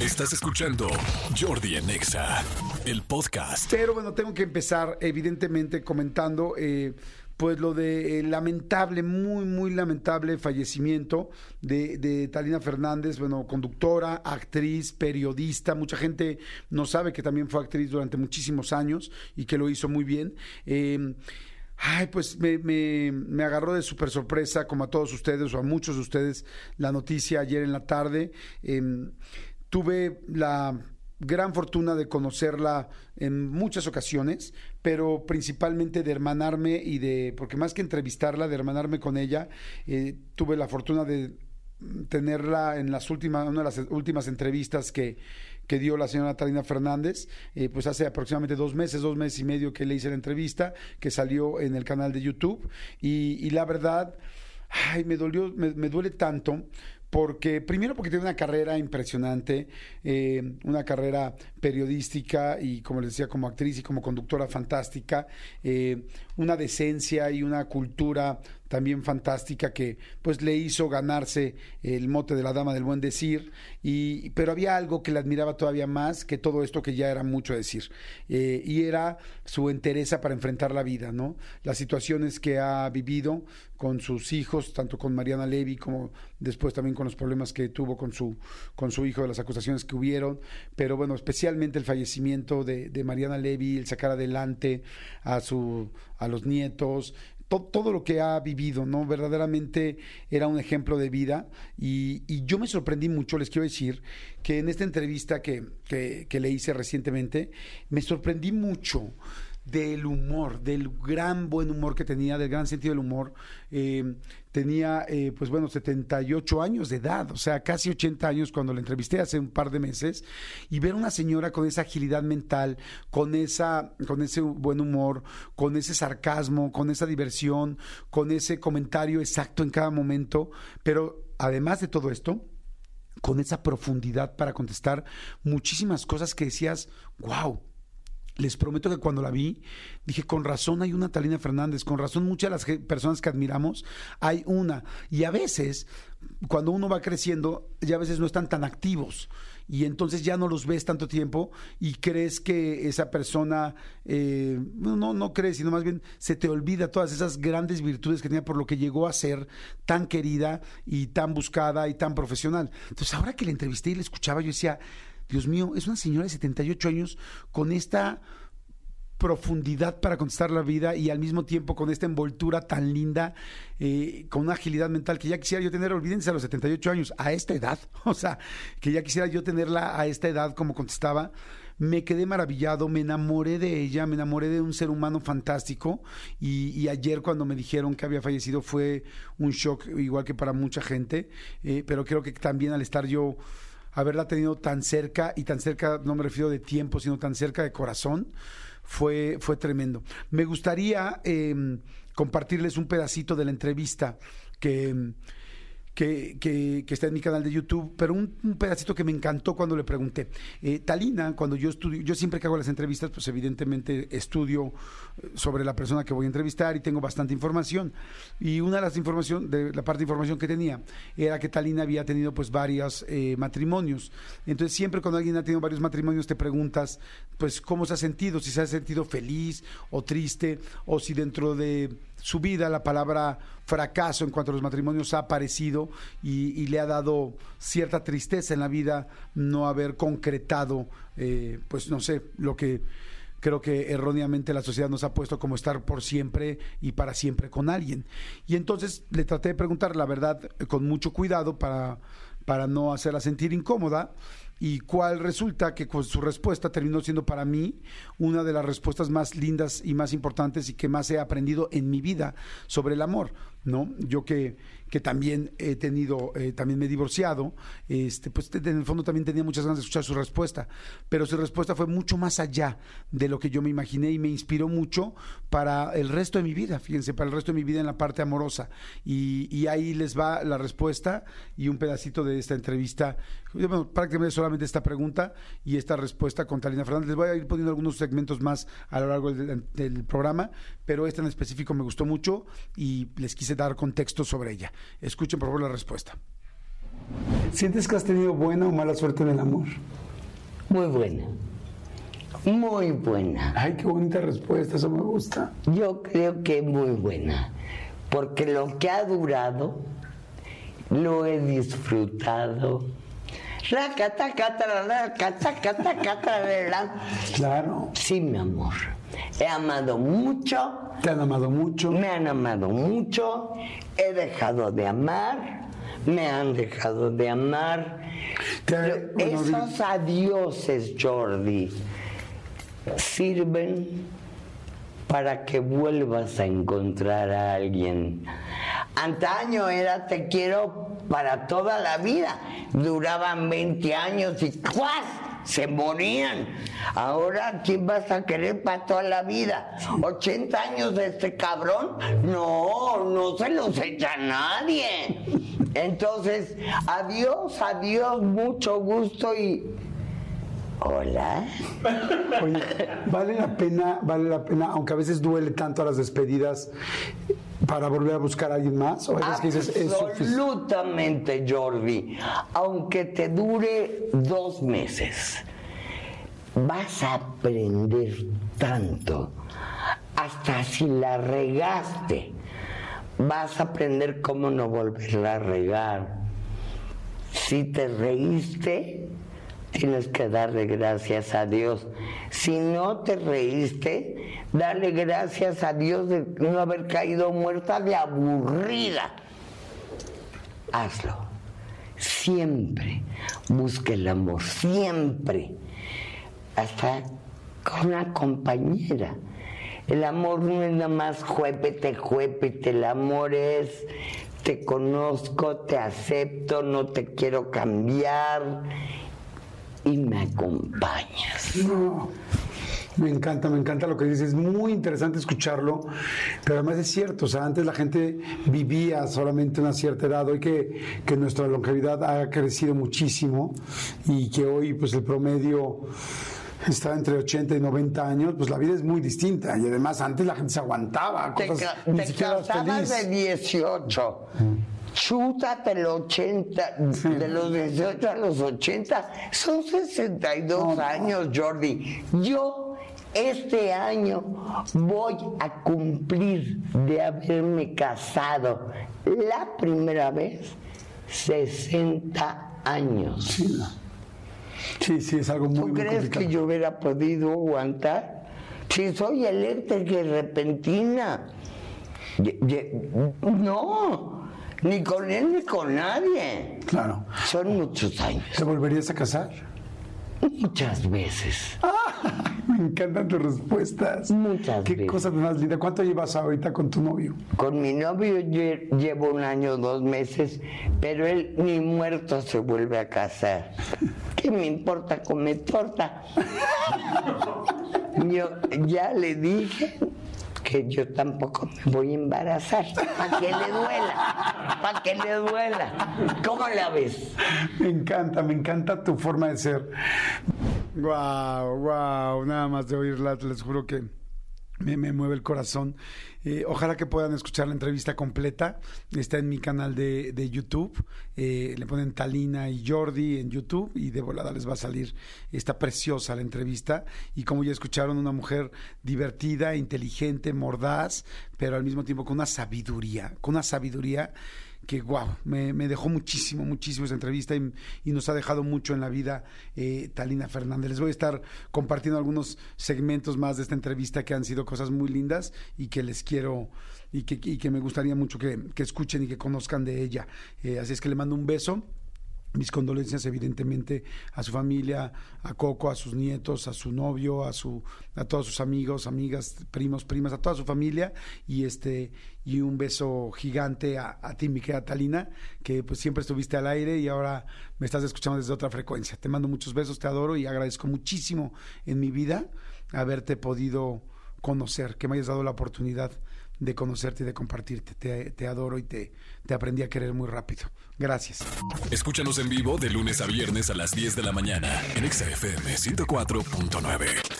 Estás escuchando Jordi Anexa, el podcast. Pero bueno, tengo que empezar evidentemente comentando eh, pues lo de eh, lamentable, muy, muy lamentable fallecimiento de, de Talina Fernández, bueno, conductora, actriz, periodista, mucha gente no sabe que también fue actriz durante muchísimos años y que lo hizo muy bien. Eh, Ay, pues me, me, me agarró de súper sorpresa, como a todos ustedes o a muchos de ustedes, la noticia ayer en la tarde. Em, tuve la gran fortuna de conocerla en muchas ocasiones, pero principalmente de hermanarme y de, porque más que entrevistarla, de hermanarme con ella, eh, tuve la fortuna de tenerla en las últimas, una de las últimas entrevistas que, que dio la señora Talina Fernández, eh, pues hace aproximadamente dos meses, dos meses y medio que le hice la entrevista, que salió en el canal de YouTube, y, y la verdad, ay, me dolió, me, me duele tanto, porque primero porque tiene una carrera impresionante, eh, una carrera periodística y como les decía como actriz y como conductora fantástica, eh, una decencia y una cultura también fantástica que pues le hizo ganarse el mote de la dama del buen decir. Y pero había algo que le admiraba todavía más que todo esto que ya era mucho decir eh, y era su entereza para enfrentar la vida no las situaciones que ha vivido con sus hijos tanto con Mariana Levy como después también con los problemas que tuvo con su con su hijo de las acusaciones que hubieron. Pero bueno el fallecimiento de, Mariana Levy el sacar adelante a su a los nietos todo lo que ha vivido, ¿no? Verdaderamente era un ejemplo de vida y, yo me sorprendí mucho, les quiero decir, que en esta entrevista que, que le hice recientemente, me sorprendí mucho del humor, del gran buen humor que tenía, del gran sentido del humor. Eh, tenía, eh, pues bueno, 78 años de edad, o sea, casi 80 años cuando la entrevisté hace un par de meses, y ver una señora con esa agilidad mental, con, esa, con ese buen humor, con ese sarcasmo, con esa diversión, con ese comentario exacto en cada momento, pero además de todo esto, con esa profundidad para contestar muchísimas cosas que decías, wow, les prometo que cuando la vi, dije, con razón hay una Talina Fernández, con razón muchas de las personas que admiramos, hay una. Y a veces, cuando uno va creciendo, ya a veces no están tan activos. Y entonces ya no los ves tanto tiempo y crees que esa persona, eh, no, no crees, sino más bien se te olvida todas esas grandes virtudes que tenía por lo que llegó a ser tan querida y tan buscada y tan profesional. Entonces ahora que la entrevisté y la escuchaba, yo decía, Dios mío, es una señora de 78 años con esta profundidad para contestar la vida y al mismo tiempo con esta envoltura tan linda, eh, con una agilidad mental que ya quisiera yo tener, olvídense a los 78 años, a esta edad, o sea, que ya quisiera yo tenerla a esta edad como contestaba. Me quedé maravillado, me enamoré de ella, me enamoré de un ser humano fantástico y, ayer cuando me dijeron que había fallecido fue un shock igual que para mucha gente, eh, pero creo que también al estar yo haberla tenido tan cerca y tan cerca, no me refiero de tiempo, sino tan cerca de corazón, fue, fue tremendo. Me gustaría eh, compartirles un pedacito de la entrevista que, que, que, que está en mi canal de YouTube, pero un, un, pedacito que me encantó cuando le pregunté. Eh, Talina, cuando yo estudio, yo siempre que hago las entrevistas, pues evidentemente estudio sobre la persona que voy a entrevistar y tengo bastante información. Y una de las información, de la parte de información que tenía, era que Talina había tenido pues varios eh, matrimonios. Entonces siempre cuando alguien ha tenido varios matrimonios te preguntas, pues cómo se ha sentido, si se ha sentido feliz o triste, o si dentro de su vida la palabra fracaso en cuanto a los matrimonios ha aparecido y, le ha dado cierta tristeza en la vida no haber concretado, eh, pues no sé, lo que creo que erróneamente la sociedad nos ha puesto como estar por siempre y para siempre con alguien. Y entonces le traté de preguntar la verdad con mucho cuidado para, para no hacerla sentir incómoda y cuál resulta que con su respuesta terminó siendo para mí una de las respuestas más lindas y más importantes y que más he aprendido en mi vida sobre el amor, ¿no? Yo que, que también he tenido, eh, también me he divorciado, este, pues en el fondo también tenía muchas ganas de escuchar su respuesta, pero su respuesta fue mucho más allá de lo que yo me imaginé y me inspiró mucho para el resto de mi vida, fíjense, para el resto de mi vida en la parte amorosa. Y, y ahí les va la respuesta y un pedacito de esta entrevista, bueno, prácticamente solamente esta pregunta y esta respuesta con Talina Fernández. Les voy a ir poniendo algunos segmentos más a lo largo del, del programa, pero esta en específico me gustó mucho y les quise dar contexto sobre ella. Escuchen por favor la respuesta. ¿Sientes que has tenido buena o mala suerte en el amor? Muy buena. Muy buena. Ay, qué bonita respuesta, eso me gusta. Yo creo que muy buena. Porque lo que ha durado lo he disfrutado. Claro. Sí, mi amor. He amado mucho. Te han amado mucho. Me han amado mucho. He dejado de amar. Me han dejado de amar. Te- Esos adioses, Jordi, sirven para que vuelvas a encontrar a alguien. Antaño era te quiero para toda la vida. Duraban 20 años y ¡cuas! Se morían. Ahora, ¿quién vas a querer para toda la vida? ¿80 años de este cabrón? No, no se los echa nadie. Entonces, adiós, adiós, mucho gusto y... Hola. Oye, vale la pena, vale la pena, aunque a veces duele tanto a las despedidas, para volver a buscar a alguien más. O hay veces que dices, es suficiente. Absolutamente, Jordi. Aunque te dure dos meses, vas a aprender tanto. Hasta si la regaste, vas a aprender cómo no volverla a regar. Si te reíste, tienes que darle gracias a Dios. Si no te reíste, dale gracias a Dios de no haber caído muerta de aburrida. Hazlo. Siempre. Busca el amor. Siempre. Hasta con una compañera. El amor no es nada más juépete, juépete. El amor es te conozco, te acepto, no te quiero cambiar y me acompañas. No. Me encanta, me encanta lo que dices. Es muy interesante escucharlo, pero además es cierto. O sea, antes la gente vivía solamente una cierta edad. Hoy que, que nuestra longevidad ha crecido muchísimo y que hoy, pues el promedio está entre 80 y 90 años, pues la vida es muy distinta. Y además, antes la gente se aguantaba. Te, Cosas, ca- ni te siquiera eras casabas feliz. de 18. Chútate el 80, de los 18 a los 80, son 62 años, Jordi. Yo este año voy a cumplir de haberme casado la primera vez 60 años. Sí, sí, es algo muy, ¿Tú crees que yo hubiera podido aguantar? Si soy eléctrica y repentina. Ye- ye- No, ni con él ni con nadie. Claro. Son muchos años, ¿Te volverías a casar? muchas veces. Me encantan tus respuestas. Muchas Qué veces. cosa más linda. ¿Cuánto llevas ahorita con tu novio? Con mi novio lle- llevo un año, dos meses, pero él ni muerto se vuelve a casar. ¿Qué me importa comer torta? Yo ya le dije que yo tampoco me voy a embarazar. Para que le duela. Para que le duela. ¿Cómo la ves? Me encanta, me encanta tu forma de ser. Wow, wow, nada más de oírla, les juro que me, mueve el corazón. Eh, ojalá que puedan escuchar la entrevista completa. Está en mi canal de, de YouTube. Eh, le ponen Talina y Jordi en YouTube y de volada les va a salir. Está preciosa la entrevista. Y como ya escucharon, una mujer divertida, inteligente, mordaz, pero al mismo tiempo con una sabiduría, con una sabiduría que wow, me, dejó muchísimo, muchísimo esa entrevista y, nos ha dejado mucho en la vida eh, Talina Fernández. Les voy a estar compartiendo algunos segmentos más de esta entrevista que han sido cosas muy lindas y que les quiero y que, me gustaría mucho que, que escuchen y que conozcan de ella. Eh, así es que le mando un beso. Mis condolencias, evidentemente, a su familia, a Coco, a sus nietos, a su novio, a su, a todos sus amigos, amigas, primos, primas, a toda su familia, y este, y un beso gigante a, ti, mi querida Talina, que pues siempre estuviste al aire y ahora me estás escuchando desde otra frecuencia. Te mando muchos besos, te adoro y agradezco muchísimo en mi vida haberte podido conocer, que me hayas dado la oportunidad de conocerte y de compartirte. Te, adoro y te, te aprendí a querer muy rápido. Gracias. Escúchanos en vivo de lunes a viernes a las 10 de la mañana en Exa FM 104.9.